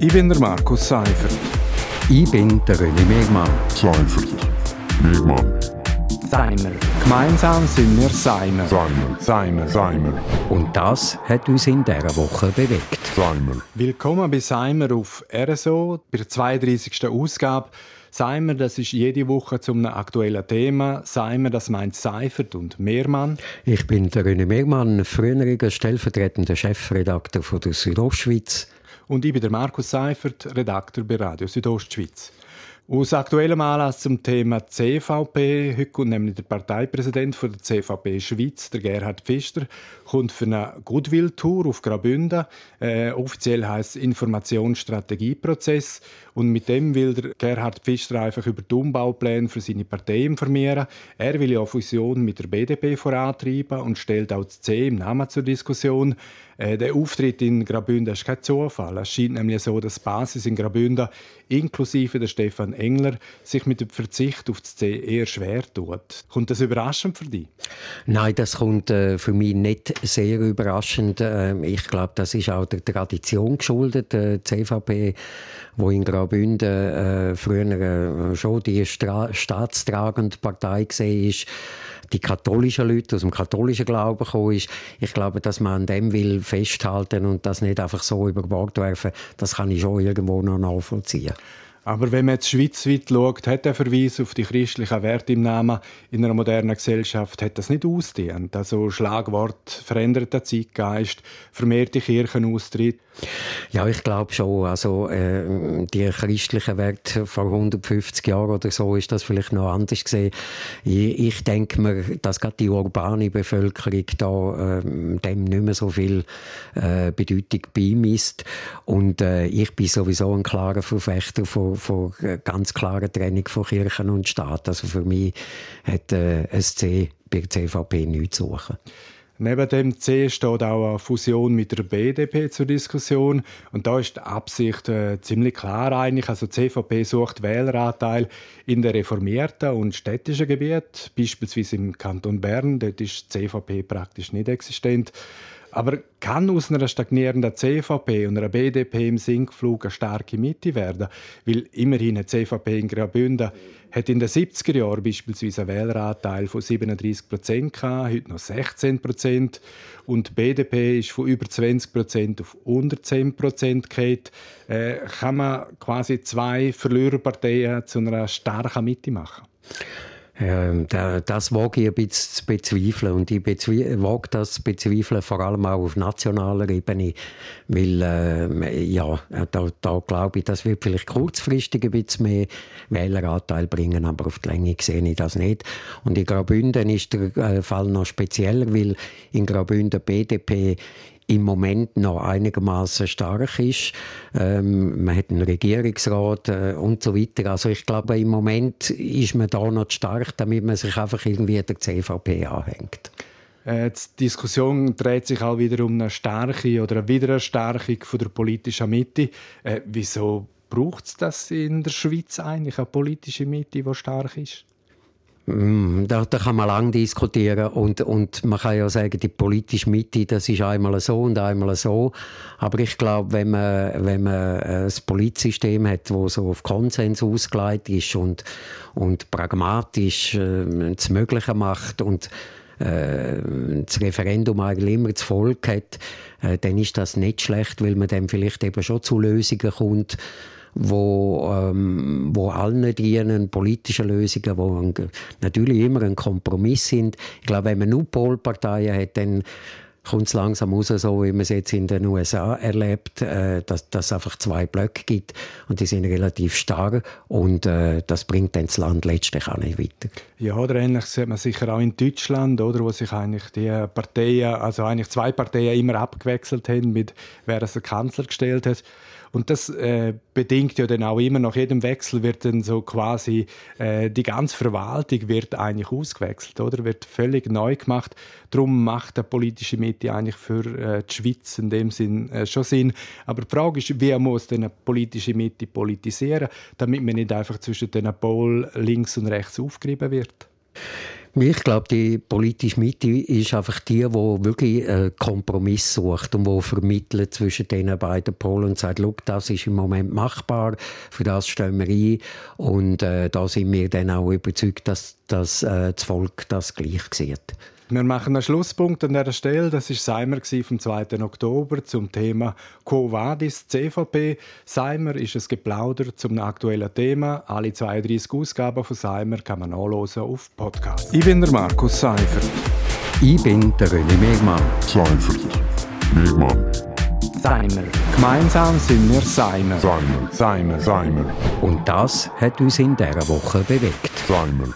Ich bin der Markus Seifert. Ich bin der René Megmann. Seifert. Megmann. Seimer. Gemeinsam sind wir Seimer. Seimer. Seimer. Seimer. Und das hat uns in dieser Woche bewegt. Seimer. Willkommen bei Seimer auf RSO, bei der 32. Ausgabe. Seimer, das ist jede Woche zum aktuellen Thema. Seimer, das meint Seifert und Mehrmann. Ich bin der René Megmann, früheriger stellvertretender Chefredakteur von der Südostschweiz. Und ich bin der Markus Seifert, Redakteur bei Radio Südostschweiz. Aus aktuellem Anlass zum Thema CVP, heute kommt nämlich der Parteipräsident von der CVP Schweiz, der Gerhard Pfister, kommt für eine Goodwill-Tour auf Graubünden. Äh, offiziell heißt es Informationsstrategieprozess. Und mit dem will der Gerhard Pfister einfach über die Umbaupläne für seine Partei informieren. Er will ja Fusion mit der BDP vorantreiben und stellt auch das C im Namen zur Diskussion. Äh, der Auftritt in Graubünden ist kein Zufall. Es scheint nämlich so, dass die Basis in Graubünden, inklusive der Stefan Engler, sich mit dem Verzicht auf das C eher schwer tut. Kommt das überraschend für dich? Nein, das kommt äh, für mich nicht sehr überraschend. Äh, ich glaube, das ist auch der Tradition geschuldet. Die CVP, wo in Graubünden äh, früher äh, schon die Stra staatstragende Partei war, ist, die katholischen Leute aus dem katholischen Glauben gekommen ist. Ich glaube, dass man an dem will festhalten und das nicht einfach so über Bord werfen, das kann ich schon irgendwo noch nachvollziehen. Aber wenn man jetzt schweizweit schaut, hat der Verweis auf die christlichen Werte im Namen in einer modernen Gesellschaft hat das nicht ausdehnt. Also Schlagwort veränderter Zeitgeist, vermehrte Kirchenaustritt. Ja, ich glaube schon. Also äh, die christlichen Werte vor 150 Jahren oder so ist das vielleicht noch anders gesehen. Ich, ich denke mir, dass gerade die urbane Bevölkerung da äh, dem nicht mehr so viel äh, Bedeutung beimisst. Und äh, ich bin sowieso ein klarer Verfechter von von, von ganz klarer Trennung von Kirchen und Staat. Also für mich hat äh, SC bei der CVP nichts zu suchen. Neben dem C steht auch eine Fusion mit der BDP zur Diskussion. Und da ist die Absicht äh, ziemlich klar eigentlich. Also die CVP sucht Wähleranteil in den reformierten und städtischen Gebieten, beispielsweise im Kanton Bern. Dort ist die CVP praktisch nicht existent. Aber kann aus einer stagnierenden CVP und einer BDP im Sinkflug eine starke Mitte werden? Weil immerhin eine CVP in Graubünden hat in den 70er Jahren beispielsweise einen Wähleranteil von 37 Prozent heute noch 16 Prozent. Und die BDP ist von über 20 Prozent auf unter 10 Prozent gefallen. Äh, kann man quasi zwei Verliererparteien zu einer starken Mitte machen? Ähm, das wage ich ein bisschen zu bezweifeln. Und ich wage das zu bezweifeln, vor allem auch auf nationaler Ebene. Weil, äh, ja, da, da glaube ich, das wird vielleicht kurzfristig ein bisschen mehr Wähleranteil bringen, aber auf die Länge sehe ich das nicht. Und in Graubünden ist der äh, Fall noch spezieller, weil in Graubünden BDP im Moment noch einigermaßen stark ist. Ähm, man hat einen Regierungsrat äh, und so weiter. Also ich glaube, im Moment ist man da noch stark, damit man sich einfach irgendwie der CVP anhängt. Äh, die Diskussion dreht sich auch wieder um eine starke oder eine Wiedererstärkung von der politischen Mitte. Äh, wieso braucht es das in der Schweiz eigentlich, eine politische Mitte, die stark ist? Mm, da, da, kann man lange diskutieren und, und man kann ja sagen, die politische Mitte, das ist einmal so und einmal so. Aber ich glaube, wenn man, wenn man ein Politsystem hat, das so auf Konsens ausgelegt ist und, und pragmatisch äh, das Mögliche macht und äh, das Referendum eigentlich immer das Volk hat, äh, dann ist das nicht schlecht, weil man dann vielleicht eben schon zu Lösungen kommt, wo, ähm, wo allen dienen, politische Lösungen, wo natürlich immer ein Kompromiss sind. Ich glaube, wenn man nur Polparteien hat, dann kommt es langsam raus, so wie man es jetzt in den USA erlebt, äh, dass es einfach zwei Blöcke gibt und die sind relativ starr und äh, das bringt dann das Land letztlich auch nicht weiter. Ja, oder ähnlich sieht man sicher auch in Deutschland, oder, wo sich eigentlich die Parteien, also eigentlich zwei Parteien immer abgewechselt haben, mit wer es der Kanzler gestellt hat. Und das äh, bedingt ja dann auch immer nach jedem Wechsel wird dann so quasi äh, die ganze Verwaltung wird eigentlich ausgewechselt, oder wird völlig neu gemacht. Darum macht der politische Mitte eigentlich für äh, die Schweiz in dem Sinn äh, schon Sinn. Aber die Frage ist, wie muss denn eine politische Mitte politisieren, damit man nicht einfach zwischen den Pol links und rechts aufgerieben wird? Ich glaube, die politische Mitte ist einfach die, die wirklich einen Kompromiss sucht und die vermittelt zwischen den beiden Polen und sagt, das ist im Moment machbar, für das stehen wir ein und äh, da sind wir dann auch überzeugt, dass, dass äh, das Volk das gleich sieht. Wir machen einen Schlusspunkt an dieser Stelle. Das war Seimer vom 2. Oktober zum Thema «Quo vadis CVP?». Seimer ist ein Geplauder zum aktuellen Thema. Alle 32 Ausgaben von Seimer kann man nachlesen auf Podcast. Ich bin der Markus Seifert. Ich bin der René Megmann. Seifert. Megmann. Seimer. Gemeinsam sind wir Seimer. Seimer. Seimer. Seimer. Und das hat uns in dieser Woche bewegt. Seimer.